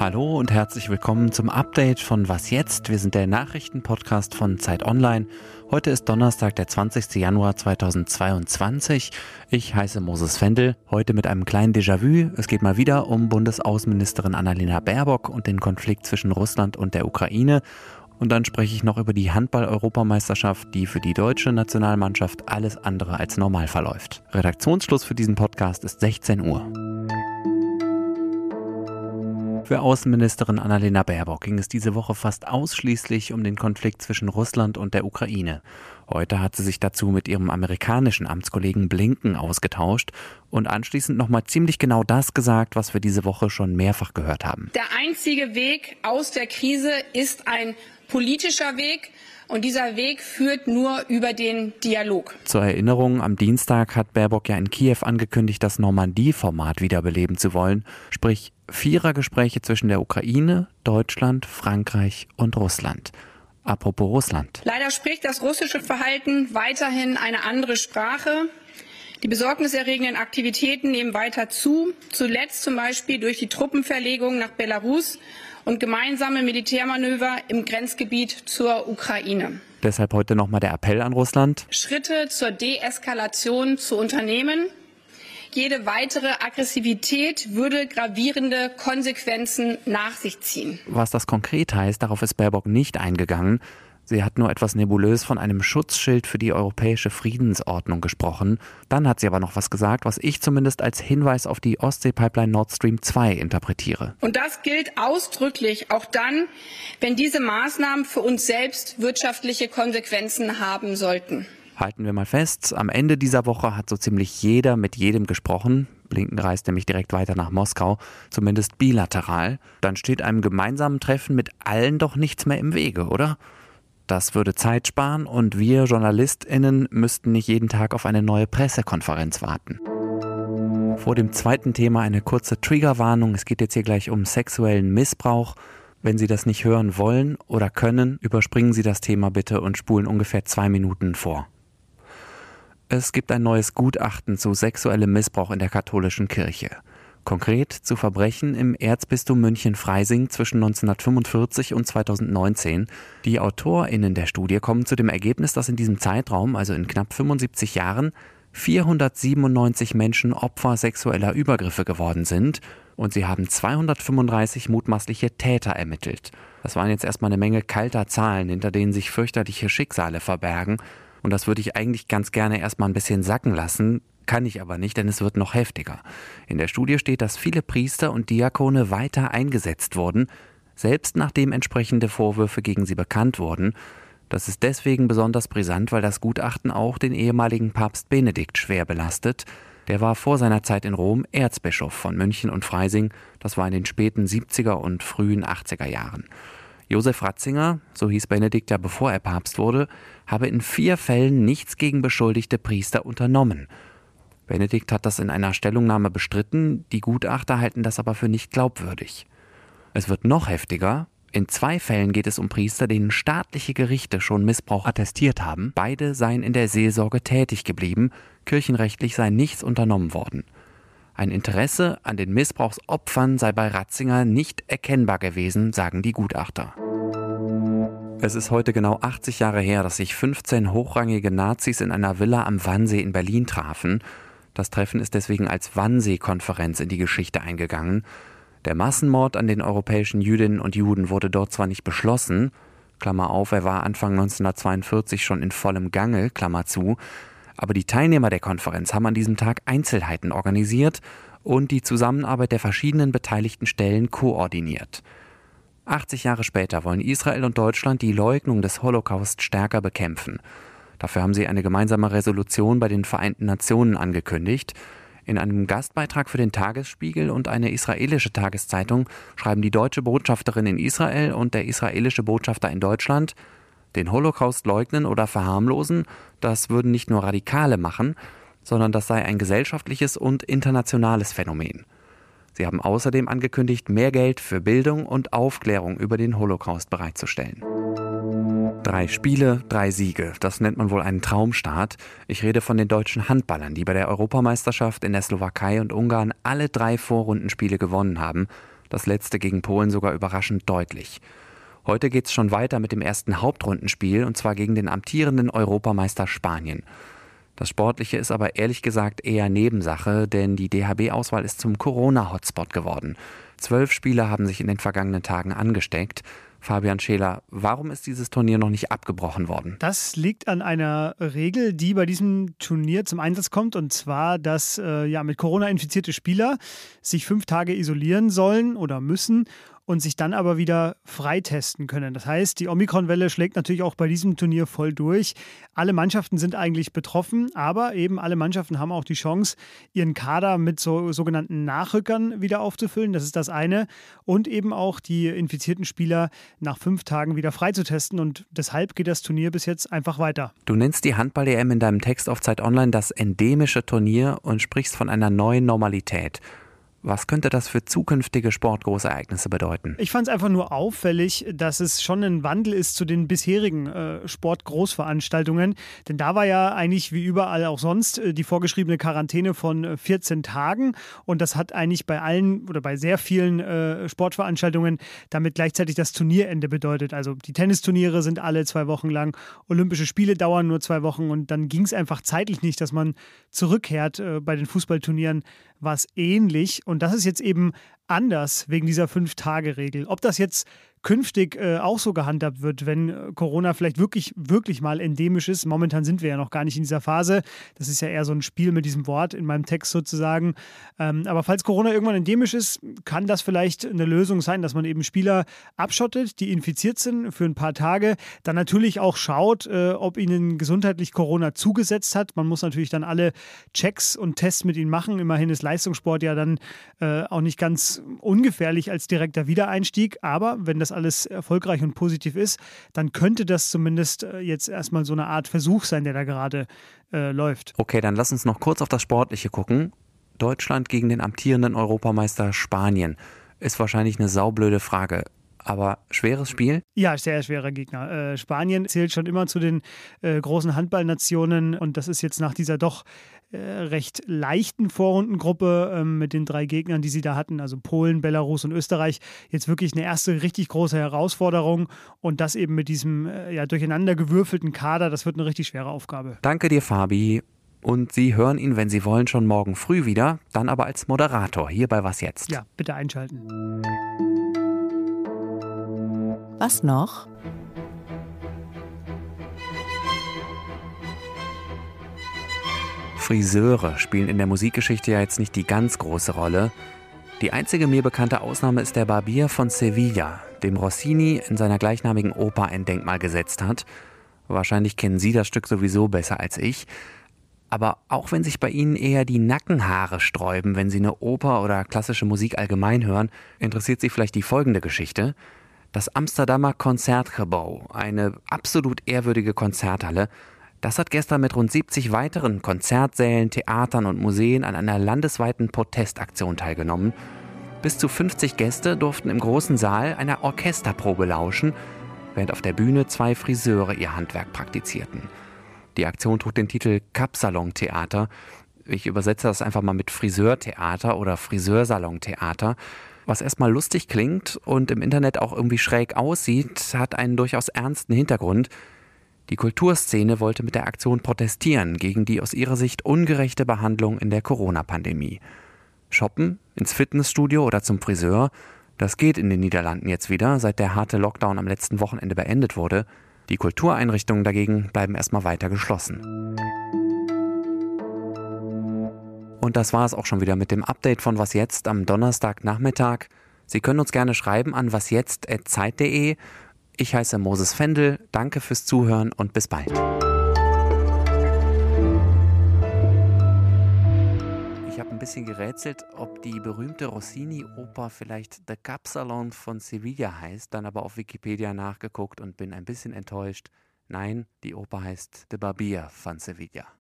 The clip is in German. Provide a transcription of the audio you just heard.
Hallo und herzlich willkommen zum Update von Was jetzt? Wir sind der Nachrichtenpodcast von Zeit Online. Heute ist Donnerstag, der 20. Januar 2022. Ich heiße Moses Fendel, heute mit einem kleinen Déjà-vu. Es geht mal wieder um Bundesaußenministerin Annalena Baerbock und den Konflikt zwischen Russland und der Ukraine. Und dann spreche ich noch über die Handball-Europameisterschaft, die für die deutsche Nationalmannschaft alles andere als normal verläuft. Redaktionsschluss für diesen Podcast ist 16 Uhr. Für Außenministerin Annalena Baerbock ging es diese Woche fast ausschließlich um den Konflikt zwischen Russland und der Ukraine. Heute hat sie sich dazu mit ihrem amerikanischen Amtskollegen Blinken ausgetauscht und anschließend nochmal ziemlich genau das gesagt, was wir diese Woche schon mehrfach gehört haben. Der einzige Weg aus der Krise ist ein politischer Weg. Und dieser Weg führt nur über den Dialog. Zur Erinnerung, am Dienstag hat Baerbock ja in Kiew angekündigt, das Normandie-Format wiederbeleben zu wollen, sprich Vierergespräche zwischen der Ukraine, Deutschland, Frankreich und Russland. Apropos Russland. Leider spricht das russische Verhalten weiterhin eine andere Sprache. Die besorgniserregenden Aktivitäten nehmen weiter zu, zuletzt zum Beispiel durch die Truppenverlegung nach Belarus und gemeinsame Militärmanöver im Grenzgebiet zur Ukraine. Deshalb heute nochmal der Appell an Russland. Schritte zur Deeskalation zu unternehmen. Jede weitere Aggressivität würde gravierende Konsequenzen nach sich ziehen. Was das konkret heißt, darauf ist Baerbock nicht eingegangen. Sie hat nur etwas nebulös von einem Schutzschild für die europäische Friedensordnung gesprochen. Dann hat sie aber noch was gesagt, was ich zumindest als Hinweis auf die Ostsee-Pipeline Nord Stream 2 interpretiere. Und das gilt ausdrücklich auch dann, wenn diese Maßnahmen für uns selbst wirtschaftliche Konsequenzen haben sollten. Halten wir mal fest, am Ende dieser Woche hat so ziemlich jeder mit jedem gesprochen. Blinken reist nämlich direkt weiter nach Moskau, zumindest bilateral. Dann steht einem gemeinsamen Treffen mit allen doch nichts mehr im Wege, oder? Das würde Zeit sparen und wir JournalistInnen müssten nicht jeden Tag auf eine neue Pressekonferenz warten. Vor dem zweiten Thema eine kurze Triggerwarnung. Es geht jetzt hier gleich um sexuellen Missbrauch. Wenn Sie das nicht hören wollen oder können, überspringen Sie das Thema bitte und spulen ungefähr zwei Minuten vor. Es gibt ein neues Gutachten zu sexuellem Missbrauch in der katholischen Kirche. Konkret zu Verbrechen im Erzbistum München-Freising zwischen 1945 und 2019. Die AutorInnen der Studie kommen zu dem Ergebnis, dass in diesem Zeitraum, also in knapp 75 Jahren, 497 Menschen Opfer sexueller Übergriffe geworden sind und sie haben 235 mutmaßliche Täter ermittelt. Das waren jetzt erstmal eine Menge kalter Zahlen, hinter denen sich fürchterliche Schicksale verbergen. Und das würde ich eigentlich ganz gerne erstmal ein bisschen sacken lassen, kann ich aber nicht, denn es wird noch heftiger. In der Studie steht, dass viele Priester und Diakone weiter eingesetzt wurden, selbst nachdem entsprechende Vorwürfe gegen sie bekannt wurden. Das ist deswegen besonders brisant, weil das Gutachten auch den ehemaligen Papst Benedikt schwer belastet. Der war vor seiner Zeit in Rom Erzbischof von München und Freising. Das war in den späten 70er und frühen 80er Jahren. Josef Ratzinger, so hieß Benedikt ja bevor er Papst wurde, habe in vier Fällen nichts gegen beschuldigte Priester unternommen. Benedikt hat das in einer Stellungnahme bestritten, die Gutachter halten das aber für nicht glaubwürdig. Es wird noch heftiger. In zwei Fällen geht es um Priester, denen staatliche Gerichte schon Missbrauch attestiert haben. Beide seien in der Seelsorge tätig geblieben, kirchenrechtlich sei nichts unternommen worden. Ein Interesse an den Missbrauchsopfern sei bei Ratzinger nicht erkennbar gewesen, sagen die Gutachter. Es ist heute genau 80 Jahre her, dass sich 15 hochrangige Nazis in einer Villa am Wannsee in Berlin trafen. Das Treffen ist deswegen als Wannsee-Konferenz in die Geschichte eingegangen. Der Massenmord an den europäischen Jüdinnen und Juden wurde dort zwar nicht beschlossen, Klammer auf, er war Anfang 1942 schon in vollem Gange, Klammer zu, aber die Teilnehmer der Konferenz haben an diesem Tag Einzelheiten organisiert und die Zusammenarbeit der verschiedenen beteiligten Stellen koordiniert. 80 Jahre später wollen Israel und Deutschland die Leugnung des Holocaust stärker bekämpfen. Dafür haben sie eine gemeinsame Resolution bei den Vereinten Nationen angekündigt. In einem Gastbeitrag für den Tagesspiegel und eine israelische Tageszeitung schreiben die deutsche Botschafterin in Israel und der israelische Botschafter in Deutschland, den Holocaust leugnen oder verharmlosen, das würden nicht nur Radikale machen, sondern das sei ein gesellschaftliches und internationales Phänomen. Sie haben außerdem angekündigt, mehr Geld für Bildung und Aufklärung über den Holocaust bereitzustellen. Drei Spiele, drei Siege. Das nennt man wohl einen Traumstart. Ich rede von den deutschen Handballern, die bei der Europameisterschaft in der Slowakei und Ungarn alle drei Vorrundenspiele gewonnen haben. Das letzte gegen Polen sogar überraschend deutlich. Heute geht es schon weiter mit dem ersten Hauptrundenspiel und zwar gegen den amtierenden Europameister Spanien. Das Sportliche ist aber ehrlich gesagt eher Nebensache, denn die DHB-Auswahl ist zum Corona-Hotspot geworden. Zwölf Spieler haben sich in den vergangenen Tagen angesteckt. Fabian Scheler, warum ist dieses Turnier noch nicht abgebrochen worden? Das liegt an einer Regel, die bei diesem Turnier zum Einsatz kommt, und zwar, dass äh, ja, mit Corona infizierte Spieler sich fünf Tage isolieren sollen oder müssen und sich dann aber wieder freitesten können. Das heißt, die Omikron-Welle schlägt natürlich auch bei diesem Turnier voll durch. Alle Mannschaften sind eigentlich betroffen, aber eben alle Mannschaften haben auch die Chance, ihren Kader mit so sogenannten Nachrückern wieder aufzufüllen. Das ist das eine. Und eben auch die infizierten Spieler nach fünf Tagen wieder freitesten. Und deshalb geht das Turnier bis jetzt einfach weiter. Du nennst die Handball-EM in deinem Text auf Zeit Online das endemische Turnier und sprichst von einer neuen Normalität. Was könnte das für zukünftige Sportgroßereignisse bedeuten? Ich fand es einfach nur auffällig, dass es schon ein Wandel ist zu den bisherigen äh, Sportgroßveranstaltungen. Denn da war ja eigentlich wie überall auch sonst äh, die vorgeschriebene Quarantäne von 14 äh, Tagen. Und das hat eigentlich bei allen oder bei sehr vielen äh, Sportveranstaltungen damit gleichzeitig das Turnierende bedeutet. Also die Tennisturniere sind alle zwei Wochen lang, Olympische Spiele dauern nur zwei Wochen und dann ging es einfach zeitlich nicht, dass man zurückkehrt. Äh, bei den Fußballturnieren war es ähnlich. Und das ist jetzt eben anders wegen dieser Fünf-Tage-Regel. Ob das jetzt künftig äh, auch so gehandhabt wird, wenn äh, Corona vielleicht wirklich, wirklich mal endemisch ist. Momentan sind wir ja noch gar nicht in dieser Phase. Das ist ja eher so ein Spiel mit diesem Wort in meinem Text sozusagen. Ähm, aber falls Corona irgendwann endemisch ist, kann das vielleicht eine Lösung sein, dass man eben Spieler abschottet, die infiziert sind für ein paar Tage. Dann natürlich auch schaut, äh, ob ihnen gesundheitlich Corona zugesetzt hat. Man muss natürlich dann alle Checks und Tests mit ihnen machen. Immerhin ist Leistungssport ja dann äh, auch nicht ganz ungefährlich als direkter Wiedereinstieg. Aber wenn das das alles erfolgreich und positiv ist, dann könnte das zumindest äh, jetzt erstmal so eine Art Versuch sein, der da gerade äh, läuft. Okay, dann lass uns noch kurz auf das Sportliche gucken. Deutschland gegen den amtierenden Europameister Spanien ist wahrscheinlich eine saublöde Frage. Aber schweres Spiel? Ja, sehr schwerer Gegner. Äh, Spanien zählt schon immer zu den äh, großen Handballnationen und das ist jetzt nach dieser doch recht leichten Vorrundengruppe ähm, mit den drei Gegnern, die sie da hatten, also Polen, Belarus und Österreich, jetzt wirklich eine erste richtig große Herausforderung und das eben mit diesem äh, ja, durcheinander gewürfelten Kader, das wird eine richtig schwere Aufgabe. Danke dir, Fabi. Und Sie hören ihn, wenn Sie wollen, schon morgen früh wieder, dann aber als Moderator hier bei Was jetzt? Ja, bitte einschalten. Was noch? Friseure spielen in der Musikgeschichte ja jetzt nicht die ganz große Rolle. Die einzige mir bekannte Ausnahme ist der Barbier von Sevilla, dem Rossini in seiner gleichnamigen Oper ein Denkmal gesetzt hat. Wahrscheinlich kennen Sie das Stück sowieso besser als ich. Aber auch wenn sich bei Ihnen eher die Nackenhaare sträuben, wenn Sie eine Oper oder klassische Musik allgemein hören, interessiert Sie vielleicht die folgende Geschichte. Das Amsterdamer Konzertgebouw, eine absolut ehrwürdige Konzerthalle, das hat gestern mit rund 70 weiteren Konzertsälen, Theatern und Museen an einer landesweiten Protestaktion teilgenommen. Bis zu 50 Gäste durften im großen Saal einer Orchesterprobe lauschen, während auf der Bühne zwei Friseure ihr Handwerk praktizierten. Die Aktion trug den Titel Kapsalon-Theater. Ich übersetze das einfach mal mit Friseurtheater oder Friseursalon-Theater. Was erstmal lustig klingt und im Internet auch irgendwie schräg aussieht, hat einen durchaus ernsten Hintergrund. Die Kulturszene wollte mit der Aktion protestieren gegen die aus ihrer Sicht ungerechte Behandlung in der Corona-Pandemie. Shoppen, ins Fitnessstudio oder zum Friseur, das geht in den Niederlanden jetzt wieder, seit der harte Lockdown am letzten Wochenende beendet wurde. Die Kultureinrichtungen dagegen bleiben erstmal weiter geschlossen. Und das war es auch schon wieder mit dem Update von Was jetzt am Donnerstagnachmittag. Sie können uns gerne schreiben an wasjetzt.zeit.de ich heiße Moses Fendel, danke fürs Zuhören und bis bald. Ich habe ein bisschen gerätselt, ob die berühmte Rossini-Oper vielleicht The Capsalon von Sevilla heißt, dann aber auf Wikipedia nachgeguckt und bin ein bisschen enttäuscht. Nein, die Oper heißt The Barbier von Sevilla.